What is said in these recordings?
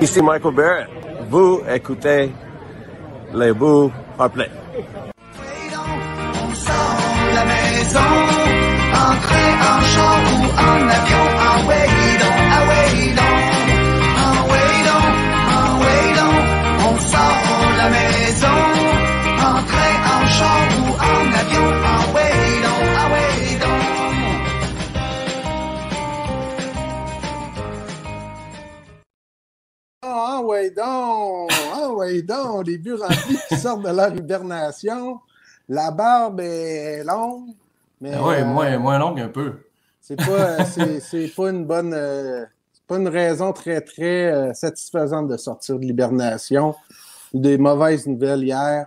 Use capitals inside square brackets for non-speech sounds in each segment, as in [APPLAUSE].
Ici Michael Barrett. Vous écoutez les bouts replay. On donc! Ah, ouais, donc! Les buts remplis qui sortent de leur hibernation. La barbe est longue. Mais, Oui, euh, moins, moins longue un peu. C'est pas, c'est, c'est pas une bonne. euh, pas une raison très, très euh, satisfaisante de sortir de l'hibernation. Des mauvaises nouvelles hier.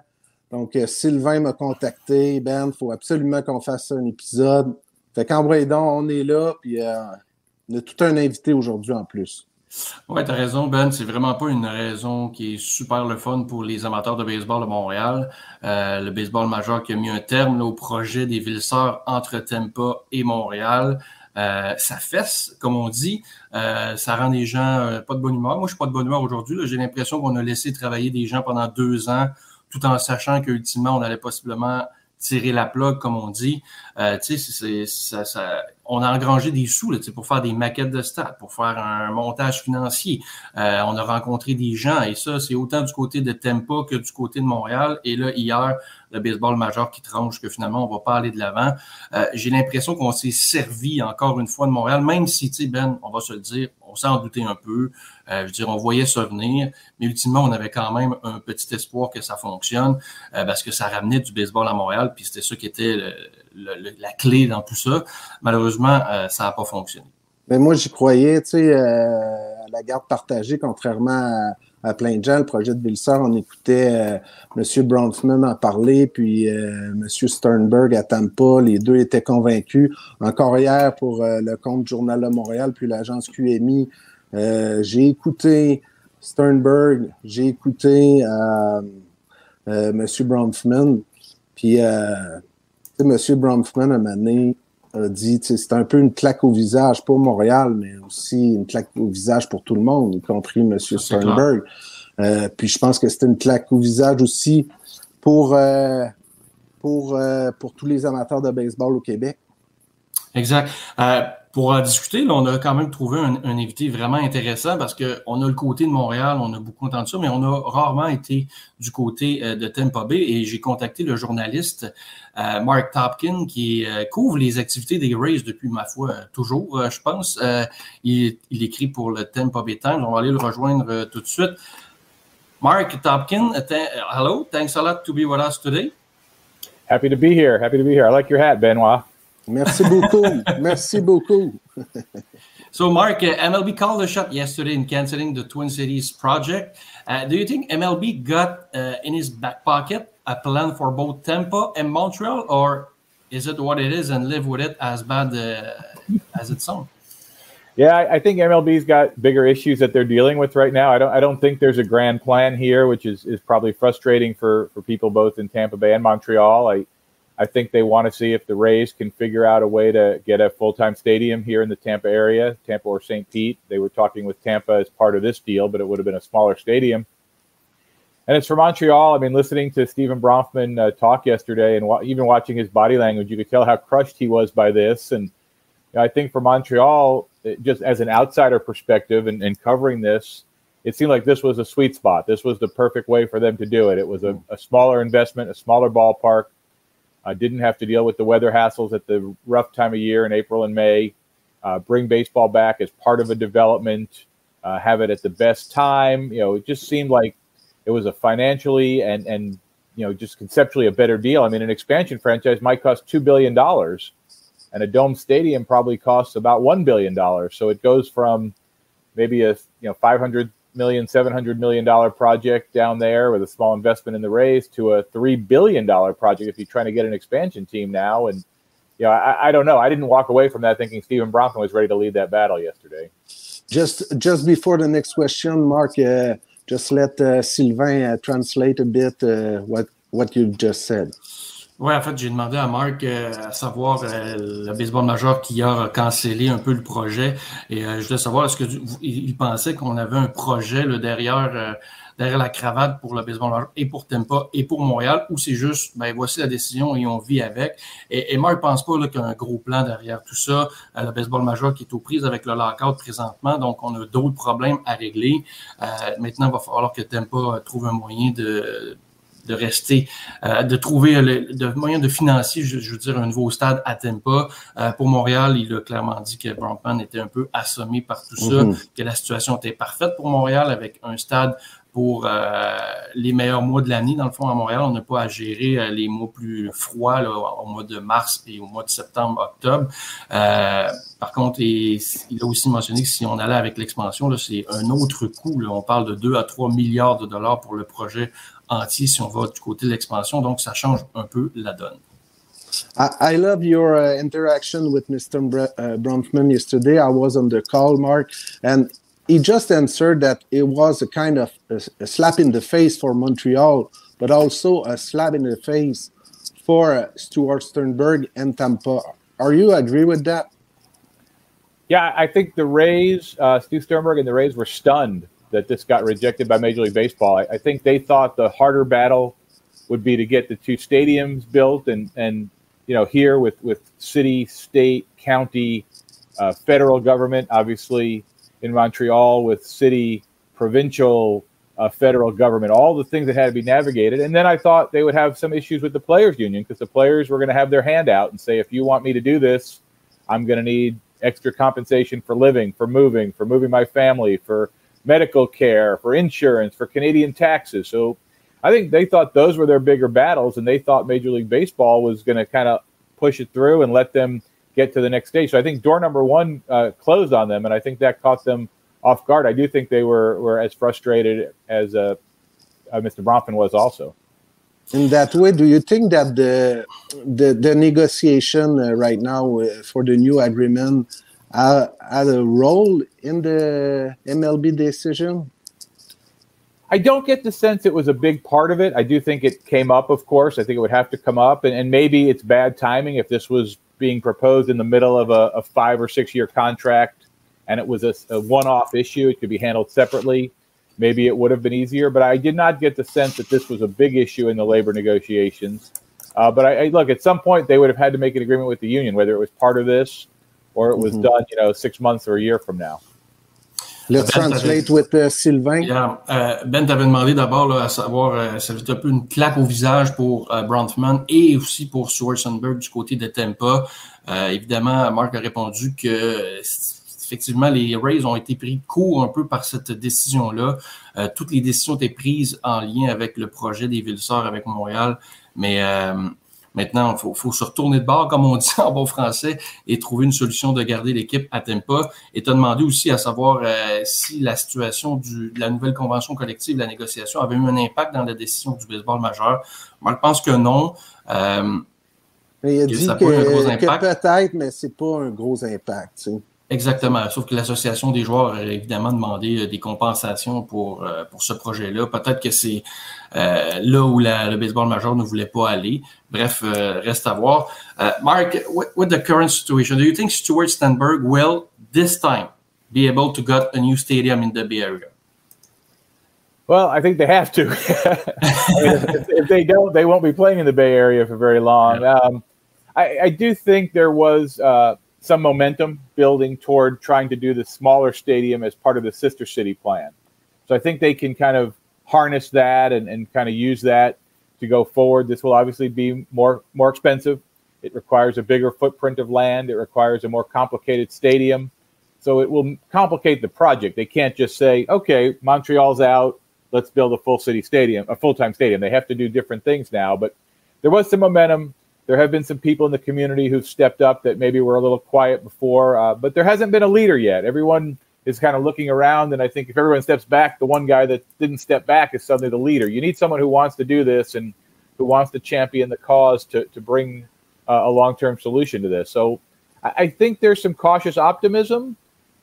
Donc, euh, Sylvain m'a contacté. Ben, il faut absolument qu'on fasse un épisode. Fait qu'en on est là. Puis, euh, on a tout un invité aujourd'hui en plus. Ouais, t'as raison, Ben. C'est vraiment pas une raison qui est super le fun pour les amateurs de baseball de Montréal. Euh, le baseball majeur qui a mis un terme au projet des Villes-Sœurs entre Tampa et Montréal. Euh, ça fesse, comme on dit. Euh, ça rend les gens euh, pas de bonne humeur. Moi, je suis pas de bonne humeur aujourd'hui. J'ai l'impression qu'on a laissé travailler des gens pendant deux ans, tout en sachant qu'ultimement, on allait possiblement tirer la plug, comme on dit. Euh, tu sais, ça, ça- on a engrangé des sous là, pour faire des maquettes de stade, pour faire un montage financier. Euh, on a rencontré des gens et ça, c'est autant du côté de Tampa que du côté de Montréal. Et là, hier, le baseball majeur qui tranche que finalement, on va pas aller de l'avant. Euh, J'ai l'impression qu'on s'est servi encore une fois de Montréal, même si, tu sais, Ben, on va se le dire, on s'en doutait un peu. Euh, je veux dire, on voyait ça venir, mais ultimement, on avait quand même un petit espoir que ça fonctionne euh, parce que ça ramenait du baseball à Montréal, puis c'était ça qui était la clé dans tout ça. Malheureusement, euh, ça n'a pas fonctionné. Mais moi, j'y croyais, tu sais, à la garde partagée, contrairement à, à plein de gens, le projet de Villesor, on écoutait euh, M. Bronfman en parler, puis euh, M. Sternberg à Tampa, les deux étaient convaincus. Encore hier, pour euh, le compte Journal de Montréal, puis l'agence QMI, euh, j'ai écouté Sternberg, j'ai écouté euh, euh, M. Bronfman, puis euh, tu sais, M. Bronfman, à un moment donné, a dit, c'est un peu une claque au visage pour Montréal, mais aussi une claque au visage pour tout le monde, y compris M. Sternberg. Euh, puis je pense que c'était une claque au visage aussi pour, euh, pour, euh, pour tous les amateurs de baseball au Québec. Exact. Euh, pour en discuter, là, on a quand même trouvé un, invité vraiment intéressant parce qu'on a le côté de Montréal, on a beaucoup entendu ça, mais on a rarement été du côté euh, de Tampa Bay et j'ai contacté le journaliste euh, Mark Topkin qui euh, couvre les activités des Rays depuis, ma foi, euh, toujours, euh, je pense. Euh, il, écrit pour le Tampa Bay Times. On va aller le rejoindre euh, tout de suite. Mark Topkin, hello. Thanks a lot to be with us today. Happy to be here. Happy to be here. I like your hat, Benoit. Merci beaucoup. Merci beaucoup. [LAUGHS] So, Mark, uh, MLB called a shot yesterday in canceling the Twin Cities project. Uh, do you think MLB got uh, in his back pocket a plan for both Tampa and Montreal, or is it what it is and live with it as bad uh, as it sounds? Yeah, I, I think MLB's got bigger issues that they're dealing with right now. I don't. I don't think there's a grand plan here, which is, is probably frustrating for, for people both in Tampa Bay and Montreal. I I think they want to see if the Rays can figure out a way to get a full time stadium here in the Tampa area, Tampa or St. Pete. They were talking with Tampa as part of this deal, but it would have been a smaller stadium. And it's for Montreal. I mean, listening to Stephen Bronfman uh, talk yesterday and wa- even watching his body language, you could tell how crushed he was by this. And you know, I think for Montreal, it- just as an outsider perspective and, and covering this, it seemed like this was a sweet spot. This was the perfect way for them to do it. It was a, a smaller investment, a smaller ballpark. I didn't have to deal with the weather hassles at the rough time of year in April and May. Uh, bring baseball back as part of a development. Uh, have it at the best time. You know, it just seemed like it was a financially and and you know just conceptually a better deal. I mean, an expansion franchise might cost two billion dollars, and a dome stadium probably costs about one billion dollars. So it goes from maybe a you know five hundred million, seven hundred million dollar project down there with a small investment in the Rays to a three billion dollar project if you're trying to get an expansion team now. And you know, I, I don't know. I didn't walk away from that thinking Stephen Bronson was ready to lead that battle yesterday. Just just before the next question, Mark, uh, just let uh, Sylvain uh, translate a bit uh, what what you've just said. Oui, en fait, j'ai demandé à Marc euh, à savoir euh, le baseball majeur qui a cancellé un peu le projet. Et euh, je voulais savoir, est-ce qu'il pensait qu'on avait un projet là, derrière, derrière la cravate pour le baseball majeur et pour Tempa et pour Montréal, ou c'est juste, ben voici la décision et on vit avec? Et, et Marc pense pas qu'il y a un gros plan derrière tout ça. le baseball majeur qui est aux prises avec le lockout présentement, donc on a d'autres problèmes à régler. maintenant, il va falloir que Tempa trouve un moyen de de rester, euh, de trouver le, de moyen de financer, je, veux dire, un nouveau stade à Tempa. Euh, pour Montréal, il a clairement dit que Brompman était un peu assommé par tout ça, mhm. que la situation était parfaite pour Montréal avec un stade pour euh, les meilleurs mois de l'année. Dans le fond, à Montréal, on n'a pas à gérer les mois plus froids au mois de mars et au mois de septembre, octobre. par contre, il a aussi mentionné que si on allait avec l'expansion, c'est un autre coût. On parle de 2 à 3 milliards de dollars pour le projet entier si on va du côté de l'expansion. Donc, ça change un peu la donne. I, love your uh, interaction with Mr. Br uh, yesterday. I was on the call, Mark, and he just answered that it was a kind of a, a slap in the face for Montreal, but also a slap in the face for uh, Stuart Sternberg and Tampa. Are you agree with that? Yeah, I think the Rays, uh, Stu Sternberg and the Rays were stunned that this got rejected by Major League Baseball. I, I, think they thought the harder battle would be to get the two stadiums built, and and you know here with with city, state, county, uh, federal government, obviously in Montreal with city, provincial, uh, federal government, all the things that had to be navigated. And then I thought they would have some issues with the players' union because the players were going to have their hand out and say, if you want me to do this, I'm going to need extra compensation for living, for moving, for moving my family, for medical care, for insurance, for Canadian taxes. So I think they thought those were their bigger battles, and they thought Major League Baseball was going to kind of push it through and let them get to the next stage. So I think door number one uh, closed on them, and I think that caught them off guard. I do think they were were as frustrated as uh, uh, Mr. Bronfman was also. In that way, do you think that the the, the negotiation uh, right now uh, for the new agreement uh, had a role in the MLB decision? I don't get the sense it was a big part of it. I do think it came up, of course. I think it would have to come up, and, and maybe it's bad timing if this was being proposed in the middle of a, a five or six year contract and it was a, a one off issue. It could be handled separately. Maybe it would have been easier, but I did not get the sense that this was a big issue in the labor negotiations. Uh, but I, I, look, at some point, they would have had to make an agreement with the union, whether it was part of this or it was mm-hmm. done, you know, six months or a year from now. Let's ben, translate with uh, Sylvain. Yeah. Uh, ben, t'avais demandé d'abord à savoir, euh, ça fait un peu une claque au visage pour euh, Bronfman et aussi pour Schwarzenberg du côté de Tampa. Euh, évidemment, Marc a répondu que effectivement, les Rays ont été pris court un peu par cette décision-là. Euh, toutes les décisions étaient prises en lien avec le projet des Villes-Sœurs avec Montréal, mais euh, Maintenant, il faut, se retourner de bord, comme on dit en bon français, et trouver une solution de garder l'équipe à Tempa. Et tu as demandé aussi à savoir euh, si la situation du, de la nouvelle convention collective, la négociation, avait eu un impact dans la décision du baseball majeur. Moi, je pense que non. Euh, il a dit que, que peut-être, mais c'est pas un gros impact. Exactement. Sauf que l'association des joueurs a évidemment demandé euh, des compensations pour, euh, pour ce projet-là. Peut-être que c'est euh, là où la, le baseball majeur ne voulait pas aller. Bref, euh, reste à voir. Uh, Mark, with the current situation, do you think Stuart Stanberg will this time be able to get a new stadium in the Bay Area? Well, I think they have to. [LAUGHS] I mean, if, if, they don't, they won't be playing in the Bay Area for very long. Um, I, I, do think there was uh, some momentum building toward trying to do the smaller stadium as part of the sister city plan. So I think they can kind of harness that and, and kind of use that to go forward. This will obviously be more more expensive. It requires a bigger footprint of land. It requires a more complicated stadium. So it will complicate the project. They can't just say, okay, Montreal's out. Let's build a full city stadium, a full time stadium. They have to do different things now. But there was some momentum there have been some people in the community who've stepped up that maybe were a little quiet before, uh, but there hasn't been a leader yet. Everyone is kind of looking around, and I think if everyone steps back, the one guy that didn't step back is suddenly the leader. You need someone who wants to do this and who wants to champion the cause to to bring uh, a long term solution to this. So I, I think there's some cautious optimism,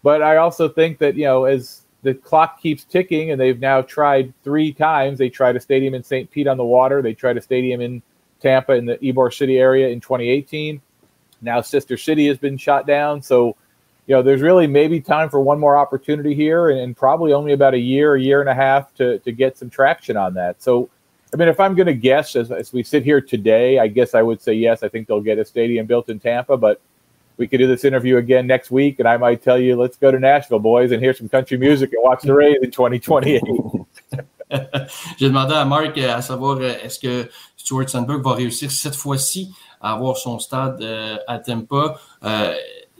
but I also think that you know as the clock keeps ticking, and they've now tried three times. They tried a stadium in St. Pete on the Water. They tried a stadium in Tampa in the Ybor City area in 2018. Now Sister City has been shot down. So, you know, there's really maybe time for one more opportunity here and, and probably only about a year, a year and a half to, to get some traction on that. So, I mean, if I'm going to guess as, as we sit here today, I guess I would say yes. I think they'll get a stadium built in Tampa, but we could do this interview again next week, and I might tell you, let's go to Nashville, boys, and hear some country music and watch the Rays in 2028. [LAUGHS] [LAUGHS] J'ai demandé à Mark euh, à savoir euh, est-ce que Stuart Sandberg va réussir cette fois-ci à avoir son stade euh, à Tampa? Euh,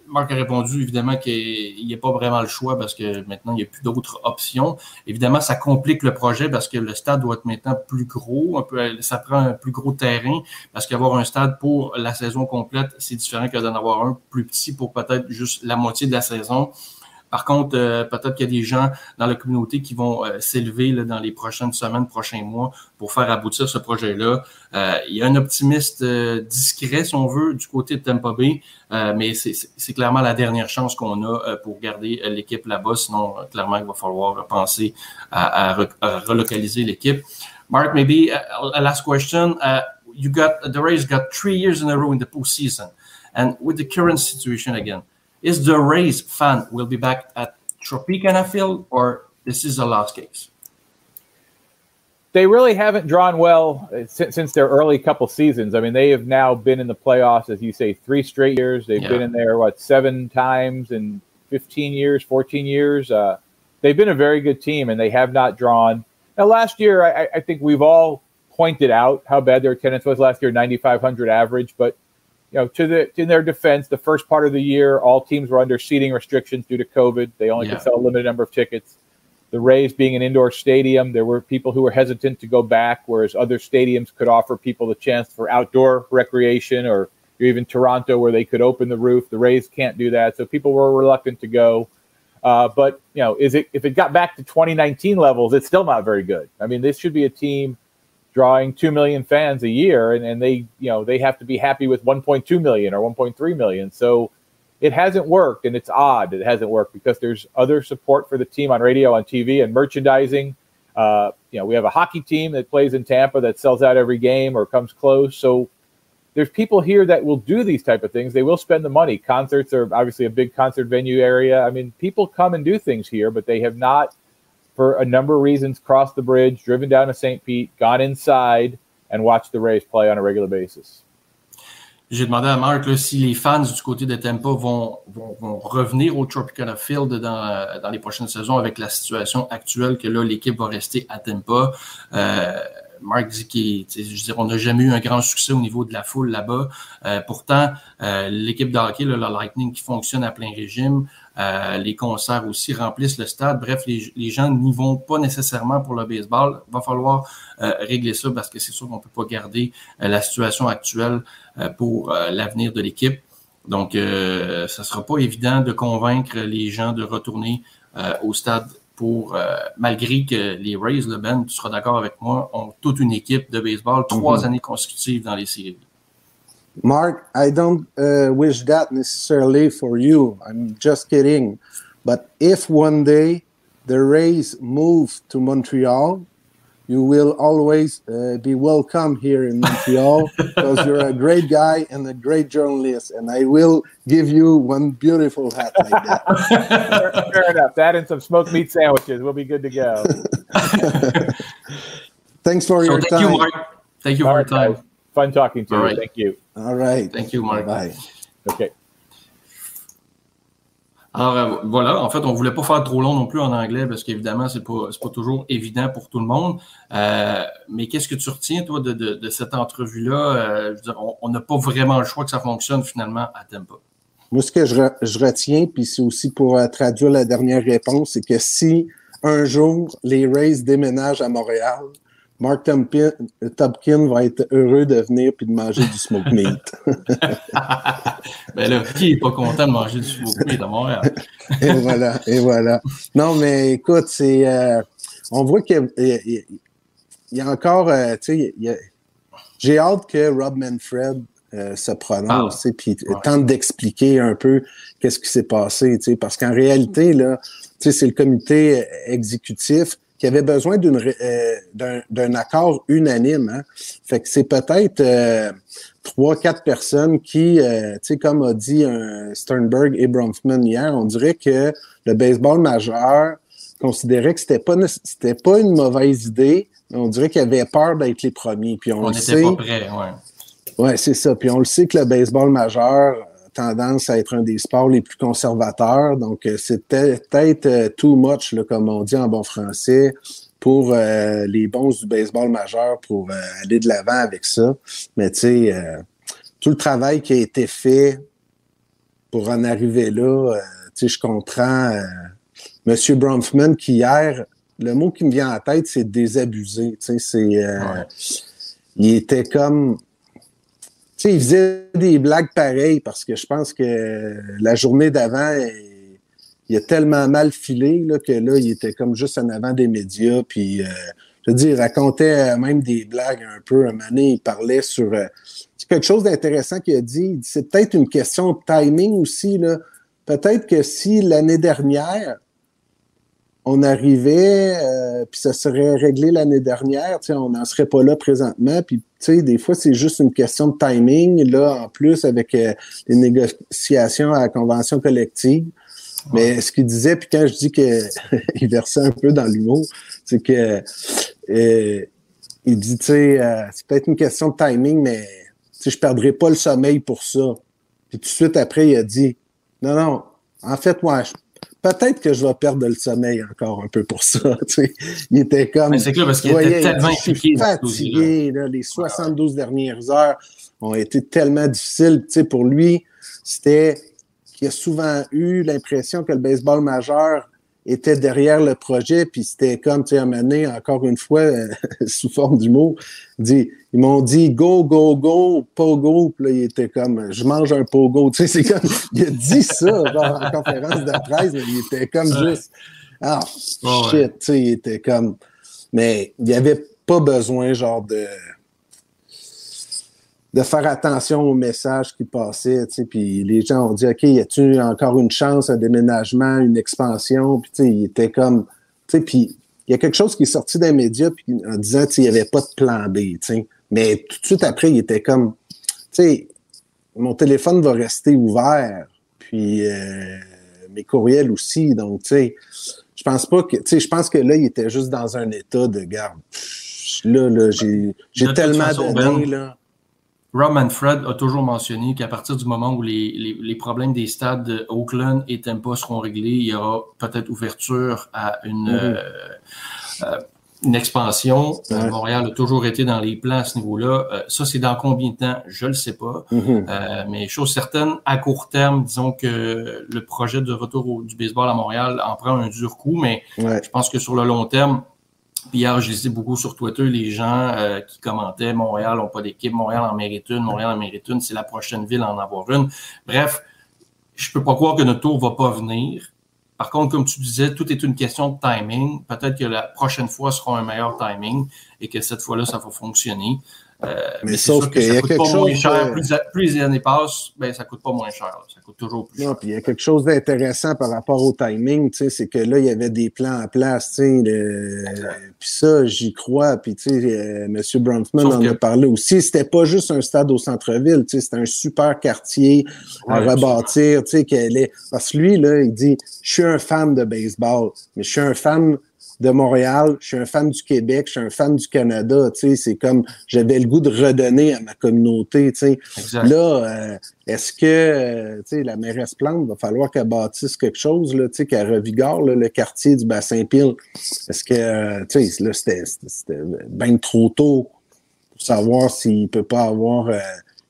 Marc a répondu évidemment qu'il n'y a pas vraiment le choix parce que maintenant, il n'y a plus d'autres options. Évidemment, ça complique le projet parce que le stade doit être maintenant plus gros. Ça prend un plus gros terrain parce qu'avoir un stade pour la saison complète, c'est différent que d'en avoir un plus petit pour peut-être juste la moitié de la saison. Par contre, euh, peut-être qu'il y a des gens dans la communauté qui vont euh, s'élever dans les prochaines semaines, prochains mois pour faire aboutir ce projet-là. Euh, il y a un optimiste euh, discret, si on veut, du côté de Tampa Bay, mais c'est clairement la dernière chance qu'on a pour garder l'équipe là-bas. Sinon, clairement, il va falloir penser à, relocaliser l'équipe. Mark, maybe a, a last question. Uh, you got the Rays got three years in a row in the postseason, and with the current situation again. Is the Rays fan will be back at Tropicana Field, or this is a last case? They really haven't drawn well uh, since, since, their early couple seasons. I mean, they have now been in the playoffs, as you say, three straight years. They've yeah. been in there, what, seven times in 15 years, 14 years. Uh, they've been a very good team, and they have not drawn. Now, last year, I, I think we've all pointed out how bad their attendance was last year, 9,500 average, but you know, to the in their defense, the first part of the year, all teams were under seating restrictions due to COVID. They only yeah. could sell a limited number of tickets. The Rays being an indoor stadium, there were people who were hesitant to go back, whereas other stadiums could offer people the chance for outdoor recreation, or even Toronto, where they could open the roof. The Rays can't do that, so people were reluctant to go. Uh, but you know, is it if it got back to 2019 levels, it's still not very good. I mean, this should be a team drawing 2 million fans a year and, and they you know they have to be happy with 1.2 million or 1.3 million. So it hasn't worked and it's odd it hasn't worked because there's other support for the team on radio on tv and merchandising. Uh, you know we have a hockey team that plays in tampa that sells out every game or comes close. So there's people here that will do these type of things. They will spend the money. Concerts are obviously a big concert venue area. I mean people come and do things here but they have not for a number of reasons, crossed the bridge, driven down to St. Pete, gone inside, and watched the Rays play on a regular basis. J'ai demandé à Marc là, si les fans du côté de Tampa vont, vont, vont revenir au Tropicana Field dans, dans, les prochaines saisons avec la situation actuelle que là, l'équipe va rester à Tampa. Euh, Marc dit qu'on n'a jamais eu un grand succès au niveau de la foule là-bas. Euh, pourtant, euh, l'équipe de hockey, le Lightning, qui fonctionne à plein régime, euh, les concerts aussi remplissent le stade. Bref, les, les gens n'y vont pas nécessairement pour le baseball. Va falloir euh, régler ça parce que c'est sûr qu'on peut pas garder euh, la situation actuelle pour l'avenir de l'équipe. Donc, ne sera pas évident de convaincre les gens de retourner au stade pour, malgré que les Rays, le Ben, tu seras d'accord avec moi, ont toute une équipe de baseball, trois mm-hmm. années consécutives dans les séries. Mark, I don't uh, wish that necessarily for you. I'm just kidding. But if one day the Rays move to Montreal, you will always uh, be welcome here in Montreal [LAUGHS] because you're a great guy and a great journalist. And I will give you one beautiful hat like that. [LAUGHS] fair, fair, enough. That and some smoked meat sandwiches. We'll be good to go. [LAUGHS] Thanks for so your thank time. You, Mark. Thank you for your time. Guys. Fun talking to All you. Right. Thank you. All right. Thank you, Mark. Bye. OK. Alors euh, voilà, en fait, on ne voulait pas faire trop long non plus en anglais parce qu'évidemment, ce n'est pas, pas toujours évident pour tout le monde. Euh, mais qu'est-ce que tu retiens, toi, de, de, de cette entrevue-là? Euh, on n'a pas vraiment le choix que ça fonctionne finalement à Tempo. Moi, ce que je, je retiens, puis c'est aussi pour euh, traduire la dernière réponse, c'est que si un jour les Rays déménagent à Montréal, Mark Topkin, Topkin va être heureux de venir puis de manger du smoke meat. [LAUGHS] [LAUGHS] ben là, qui n'est pas content de manger du smoke meat à Montréal? et voilà, et voilà. Non, mais écoute, c'est. Euh, on voit qu'il y, y, a encore. Euh, tu sais, j'ai hâte que Rob Manfred euh, se prononce, ah, puis ouais. tente d'expliquer un peu qu'est-ce qui s'est passé, parce qu'en réalité, là, c'est le comité exécutif qu'il avait besoin d'une euh, d'un accord unanime. Hein. Fait que c'est peut-être euh, trois, quatre personnes qui, euh, tu sais, comme a dit Sternberg et Bronfman hier, on dirait que le baseball majeur considérait que c'était pas c'était pas une mauvaise idée, mais on dirait qu'il avait peur d'être les premiers. Puis on, On le n'était sait. pas prêts, ouais. Ouais, c'est ça. Puis on le sait que le baseball majeur tendance à être un des sports les plus conservateurs. Donc, euh, c'était peut-être euh, too much, là, comme on dit en bon français, pour euh, les bons du baseball majeur pour euh, aller de l'avant avec ça. Mais tu sais, euh, tout le travail qui a été fait pour en arriver là, tu sais, je comprends Monsieur Bronfman qui hier, le mot qui me vient en tête, c'est désabusé. Tu sais, c'est Ouais. il était comme sais, il faisait des blagues pareilles parce que je pense que la journée d'avant, il, a tellement mal filé là, que là, il était comme juste en avant des médias. Puis, euh, je veux dire, il racontait euh, même des blagues un peu. Un moment il parlait sur. euh, c'est quelque chose d'intéressant qu'il a dit. Dit, C'est peut-être une question de timing aussi. Là. Peut-être que si l'année dernière, on arrivait, euh, puis ça serait réglé l'année dernière, tu sais, on n'en serait pas là présentement. Puis, tu sais, des fois, c'est juste une question de timing. Là, en plus, avec euh, les négociations à la convention collective. Mais ce qu'il disait, puis quand je dis qu'il [LAUGHS] versait un peu dans l'humour, c'est que euh, il dit, tu sais, euh, c'est peut-être une question de timing, mais je perdrai pas le sommeil pour ça. Puis tout de suite après, il a dit, non, non, en fait, moi, peut-être que je vais perdre le sommeil encore un peu pour ça. [LAUGHS] tu sais. Il était comme. Mais c'est clair, parce qu'il était tellement je suis fatigué. là. les 72 dernières heures ont été tellement difficiles. Pour lui, c'était qu'il a souvent eu l'impression que le baseball majeur était derrière le projet, puis c'était comme, tu sais, donné, encore une fois, euh, [LAUGHS] sous forme d'humour, dit, ils m'ont dit go, go, go, pogo, puis là, il était comme, je mange un pogo, [LAUGHS] tu sais, c'est comme, il a dit ça, genre, en conférence de presse, mais il était comme Ouais. juste, ah, ouais. shit, tu sais, il était comme, mais il n'y avait pas besoin, genre, de de faire attention aux messages qui passaient, puis les gens ont dit, OK, y a-tu encore une chance, un déménagement, une expansion, puis il était comme, puis il y a quelque chose qui est sorti des médias puis en disant, tu sais, il n'y avait pas de plan B, mais tout de suite après, il était comme, mon téléphone va rester ouvert, puis euh, mes courriels aussi, donc, tu sais, je pense pas que, tu sais, je pense que là, il était juste dans un état de garde. Là, là, j'ai tellement façon, donné, Ben, là. Rob Manfred a toujours mentionné qu'à partir du moment où les, les, les problèmes des stades de Oakland et Tampa seront réglés, il y aura peut-être ouverture à une, euh, euh, une expansion. Euh, Ouais. Montréal a toujours été dans les plans à ce niveau-là. Euh, ça, c'est dans combien de temps? Je ne le sais pas. Mhm. Euh, mais chose certaine, à court terme, disons que le projet de retour au- du baseball à Montréal en prend un dur coup, mais Ouais. je pense que sur le long terme, hier, je lisais beaucoup sur Twitter les gens euh, qui commentaient Montréal n'a pas d'équipe, Montréal en mérite une, Montréal en mérite une, c'est la prochaine ville à en avoir une. Bref, je peux pas croire que notre tour va pas venir. Par contre, comme tu disais, tout est une question de timing. Peut-être que la prochaine fois sera un meilleur timing et que cette fois-là, ça va fonctionner. Euh, Mais sauf qu'il y a quelque chose, cher. Plus, plus les années passent, ben, ça coûte pas moins cher. là. Ça coûte toujours plus Non, cher. puis il y a quelque chose d'intéressant par rapport au timing, c'est que là, il y avait des plans en place, le- puis ça, j'y crois, puis euh, M. Bronfman en que- a parlé aussi, c'était pas juste un stade au centre-ville, c'était un super quartier à Ouais, rebâtir, est, parce que lui, là, il dit, je suis un fan de baseball, mais je suis un fan de Montréal, je suis un fan du Québec, je suis un fan du Canada, tu sais, c'est comme, j'avais le goût de redonner à ma communauté, tu sais, Exact. Là, euh, est-ce que euh, tu sais, la mairesse Plante va falloir qu'elle bâtisse quelque chose, là, tu sais, qu'elle revigore là, le quartier du bassin pile? Est-ce que euh, tu sais, là, c'était, bien trop tôt pour savoir s'il peut pas avoir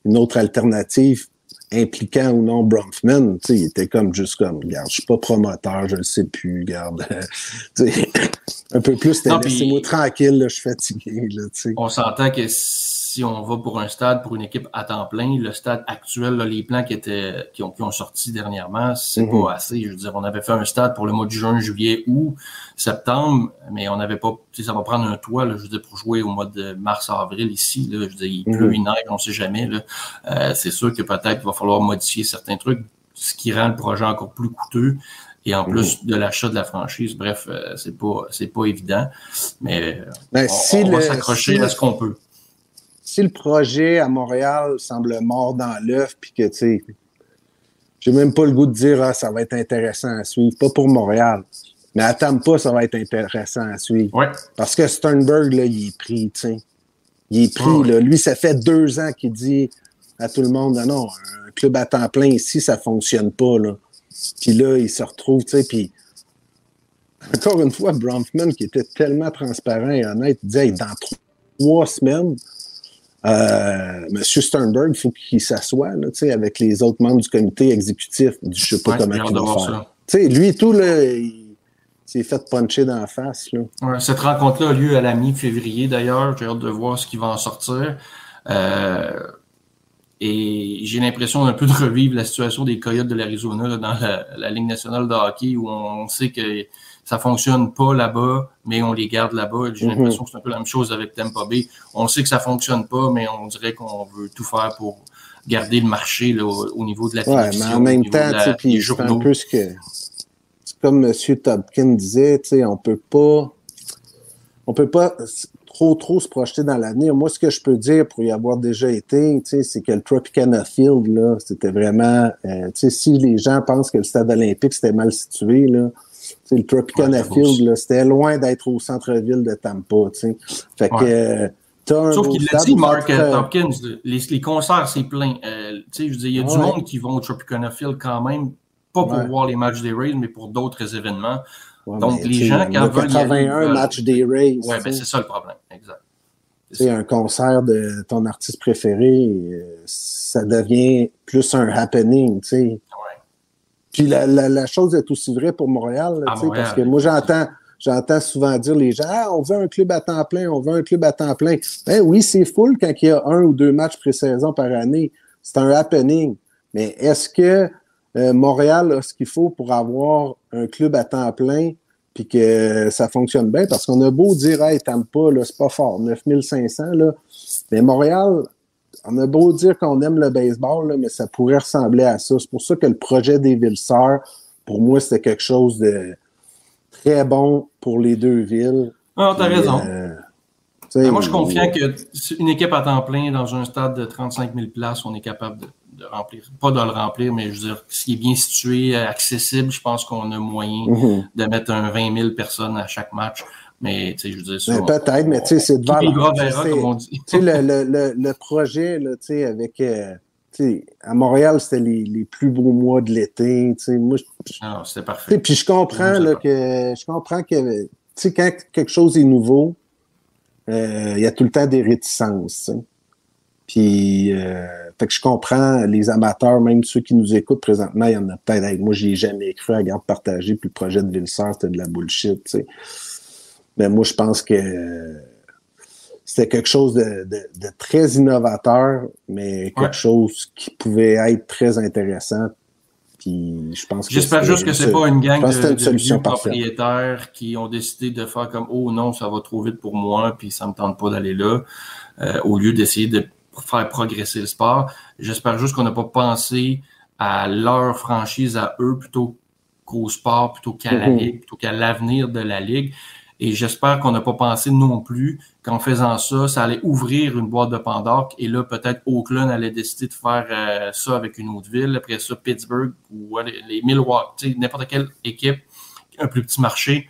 une autre alternative impliquant ou non Bronfman? Tu sais, il était comme juste comme, regarde, je suis pas promoteur, je le sais plus, [LAUGHS] sais, un peu plus, laissez-moi tranquille, là, je suis fatigué, là, tu sais. On s'entend que si on va pour un stade, pour une équipe à temps plein, le stade actuel, là, les plans qui étaient qui ont, qui ont sorti dernièrement, c'est Mhm. pas assez. Je veux dire, on avait fait un stade pour le mois de juin, juillet, août, septembre, mais on n'avait pas. Tu sais, ça va prendre un toit, là, je veux dire, pour jouer au mois de mars, avril ici. Là, je veux dire, il pleut, Mhm. il neige, on sait jamais. Euh, c'est sûr que peut-être qu'il va falloir modifier certains trucs, ce qui rend le projet encore plus coûteux et en plus de l'achat de la franchise. Bref, euh, c'est pas c'est pas évident, mais Ben, on, si on va s'accrocher si- à ce qu'on peut. Si le projet à Montréal semble mort dans l'œuf, puis que, tu sais, j'ai même pas le goût de dire, ah, ça va être intéressant à suivre. Pas pour Montréal. Mais à Tampa, ça va être intéressant à suivre. Ouais. Parce que Sternberg, là, il est pris, tu sais. Il est pris, Ouais. là. Lui, ça fait deux ans qu'il dit à tout le monde, non, non, un club à temps plein ici, ça fonctionne pas, là. Puis là, il se retrouve, tu sais, puis encore une fois, Bronfman, qui était tellement transparent et honnête, il disait, Hey, dans trois semaines, euh, M. Sternberg, il faut qu'il s'assoie là, tu sais, avec les autres membres du comité exécutif. Dit, Je sais pas Ouais, comment il de va faire. ça. Tu sais, lui, tout, là, il s'est fait puncher dans la face. Là. Ouais, cette rencontre-là a lieu à la mi-février d'ailleurs. J'ai hâte de voir ce qui va en sortir. Euh, et j'ai l'impression d'un peu de revivre la situation des Coyotes de l'Arizona dans la, la Ligue nationale de hockey où on sait que ça fonctionne pas là-bas, mais on les garde là-bas. J'ai Mhm. l'impression que c'est un peu la même chose avec Tampa Bay. On sait que ça fonctionne pas, mais on dirait qu'on veut tout faire pour garder le marché là, au, au niveau de la Ouais, télévision, mais en même temps, la- puis c'est un peu ce que. Comme M. Topkin disait, on peut pas. On peut pas trop, trop se projeter dans l'avenir. Moi, ce que je peux dire pour y avoir déjà été, c'est que le Tropicana Field, là, c'était vraiment. euh, si les gens pensent que le stade olympique, c'était mal situé, là. Le Tropicana Ouais, c'est Field, c'était loin d'être au centre-ville de Tampa. tu sais. Fait que Ouais. euh, Sauf qu'il l'a dit, Mark euh, euh, Tompkins, les, les concerts, c'est plein. Euh, je veux dire, il y a du monde qui vont au Tropicana Field quand même, pas pour Ouais. voir les matchs des Rays, mais pour d'autres événements. ouais, donc, les gens, quand a veulent y aller, 81 veulent. matchs des Rays. Tu ben c'est ça le problème. Exact. Sais, un concert de ton artiste préféré, euh, ça devient plus un happening. Puis la, la, la chose est aussi vraie pour Montréal, là, À tu sais, Montréal, parce que moi, j'entends, j'entends souvent dire les gens, ah, on veut un club à temps plein, on veut un club à temps plein. Ben oui, c'est full quand il y a un ou deux matchs pré-saison par année. C'est un happening. Mais est-ce que euh, Montréal a ce qu'il faut pour avoir un club à temps plein puis que ça fonctionne bien? Parce qu'on a beau dire, hey, Tampa, là, c'est pas fort, 9500, là. Mais Montréal, on a beau dire qu'on aime le baseball, là, mais ça pourrait ressembler à ça. C'est pour ça que le projet des Villes-Sœurs, pour moi, c'était quelque chose de très bon pour les deux villes. Non, t'as raison. euh, Ben, moi, je suis confiant que si une équipe à temps plein dans un stade de 35 000 places, on est capable de, de remplir. Pas de le remplir, mais je veux dire, s'il est bien situé, accessible, je pense qu'on a moyen Mhm. de mettre un 20 000 personnes à chaque match. Mais, tu sais, je veux dire, ça. Peut-être, mais tu sais, c'est devant c'est- comme on dit. tu sais, le, le, le, le projet, là, tu sais, avec. euh, tu sais, à Montréal, c'était les, les plus beaux mois de l'été. tu sais. Moi, Non, c'était parfait. puis je comprends là, que je comprends que tu sais, quand quelque chose est nouveau, euh, il y a tout le temps des réticences. tu sais. Puis euh, fait que je comprends les amateurs, même ceux qui nous écoutent présentement, il y en a peut-être. Hey, moi, j'y ai jamais cru à garde partagée, puis le projet de Vilsar, c'était de la bullshit. tu sais. Mais moi, je pense que euh, c'était quelque chose de, de- de très innovateur, mais quelque Ouais. chose qui pouvait être très intéressant. Puis je pense que J'espère juste que c'est une- pas une gang de, une de propriétaires qui ont décidé de faire comme oh non, ça va trop vite pour moi, puis ça me tente pas d'aller là, euh, au lieu d'essayer de faire progresser le sport. J'espère juste qu'on n'a pas pensé à leur franchise à eux plutôt qu'au sport, plutôt qu'à la Mhm. ligue, plutôt qu'à l'avenir de la ligue. Et j'espère qu'on n'a pas pensé non plus qu'en faisant ça, ça allait ouvrir une boîte de Pandore. Et là, peut-être Oakland allait décider de faire euh, ça avec une autre ville. Après ça, Pittsburgh ou les, les Milwaukee, n'importe quelle équipe, un plus petit marché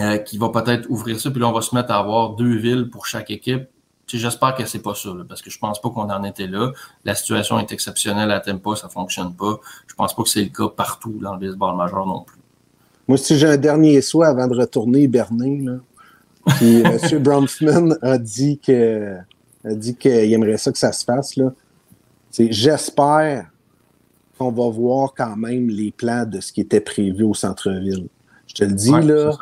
euh, qui va peut-être ouvrir ça. Puis là, on va se mettre à avoir deux villes pour chaque équipe. J'espère que c'est pas ça, là, parce que je pense pas qu'on en était là. La situation est exceptionnelle à Tampa, ça fonctionne pas. Je pense pas que c'est le cas partout dans le baseball majeur non plus. Moi, si j'ai un dernier souhait avant de retourner hiberner, là, puis [LAUGHS] M. Bronfman a dit que a dit qu'il aimerait ça que ça se fasse, là. C'est j'espère qu'on va voir quand même les plans de ce qui était prévu au centre-ville. Je te le dis, Ouais, là,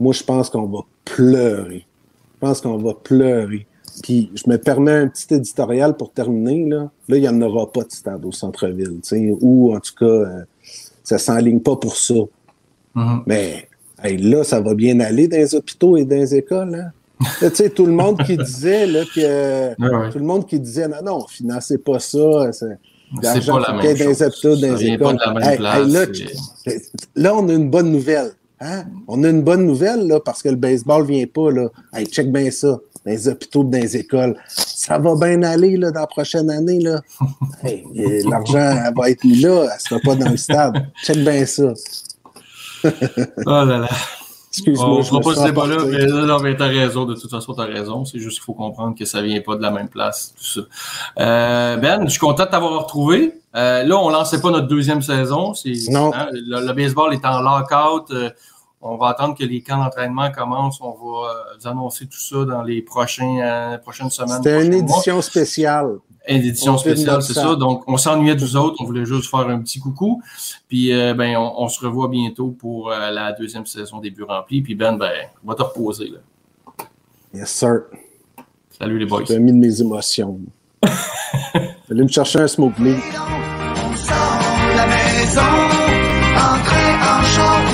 moi, je pense qu'on va pleurer. Je pense qu'on va pleurer. Puis, je me permets un petit éditorial pour terminer. Là, là il n'y en aura pas de stade au centre-ville. tu sais, Ou, en tout cas, euh, ça ne s'enligne pas pour ça. Mhm. Mais hey, là, ça va bien aller dans les hôpitaux et dans les écoles. Hein? Tu sais, tout le monde qui [LAUGHS] disait là, que tout le monde qui disait non, non, financez pas ça. c'est- pas la même ait dans les chose. hôpitaux, dans les pas écoles. de la même Hey, place, hey, là, c'est- là, on a une bonne nouvelle. Hein? On a une bonne nouvelle là, parce que le baseball vient pas. Là. Hey, check bien ça. Dans les hôpitaux, dans les écoles. Ça va bien aller là, dans la prochaine année. Là. [LAUGHS] Hey, et L'argent va être mis là. Elle ne sera pas dans le stade. Check bien ça. [LAUGHS] Oh là là. Excuse-moi. On ne fera pas ce débat-là, mais non, non, mais t'as raison. De toute façon, t'as raison. C'est juste qu'il faut comprendre que ça vient pas de la même place, tout ça. Euh, ben, je suis content de t'avoir retrouvé. Euh, là, on lançait pas notre deuxième saison. C'est, Non. hein, le, le baseball est en lockout. Euh, on va attendre que les camps d'entraînement commencent. On va euh, vous annoncer tout ça dans les prochains, euh, prochaines semaines. C'était une mois. édition spéciale. Une édition On spéciale, c'est ça. Donc, on s'ennuyait de vous autres. On voulait juste faire un petit coucou. Puis, euh, ben, on, on se revoit bientôt pour euh, la deuxième saison des buts remplis. Puis, Ben, ben, on va te reposer. Là. Yes, sir. Salut les boys. J'ai mis de mes émotions. [LAUGHS] Allez me chercher un smoke meat. On sort de la maison, entrer en char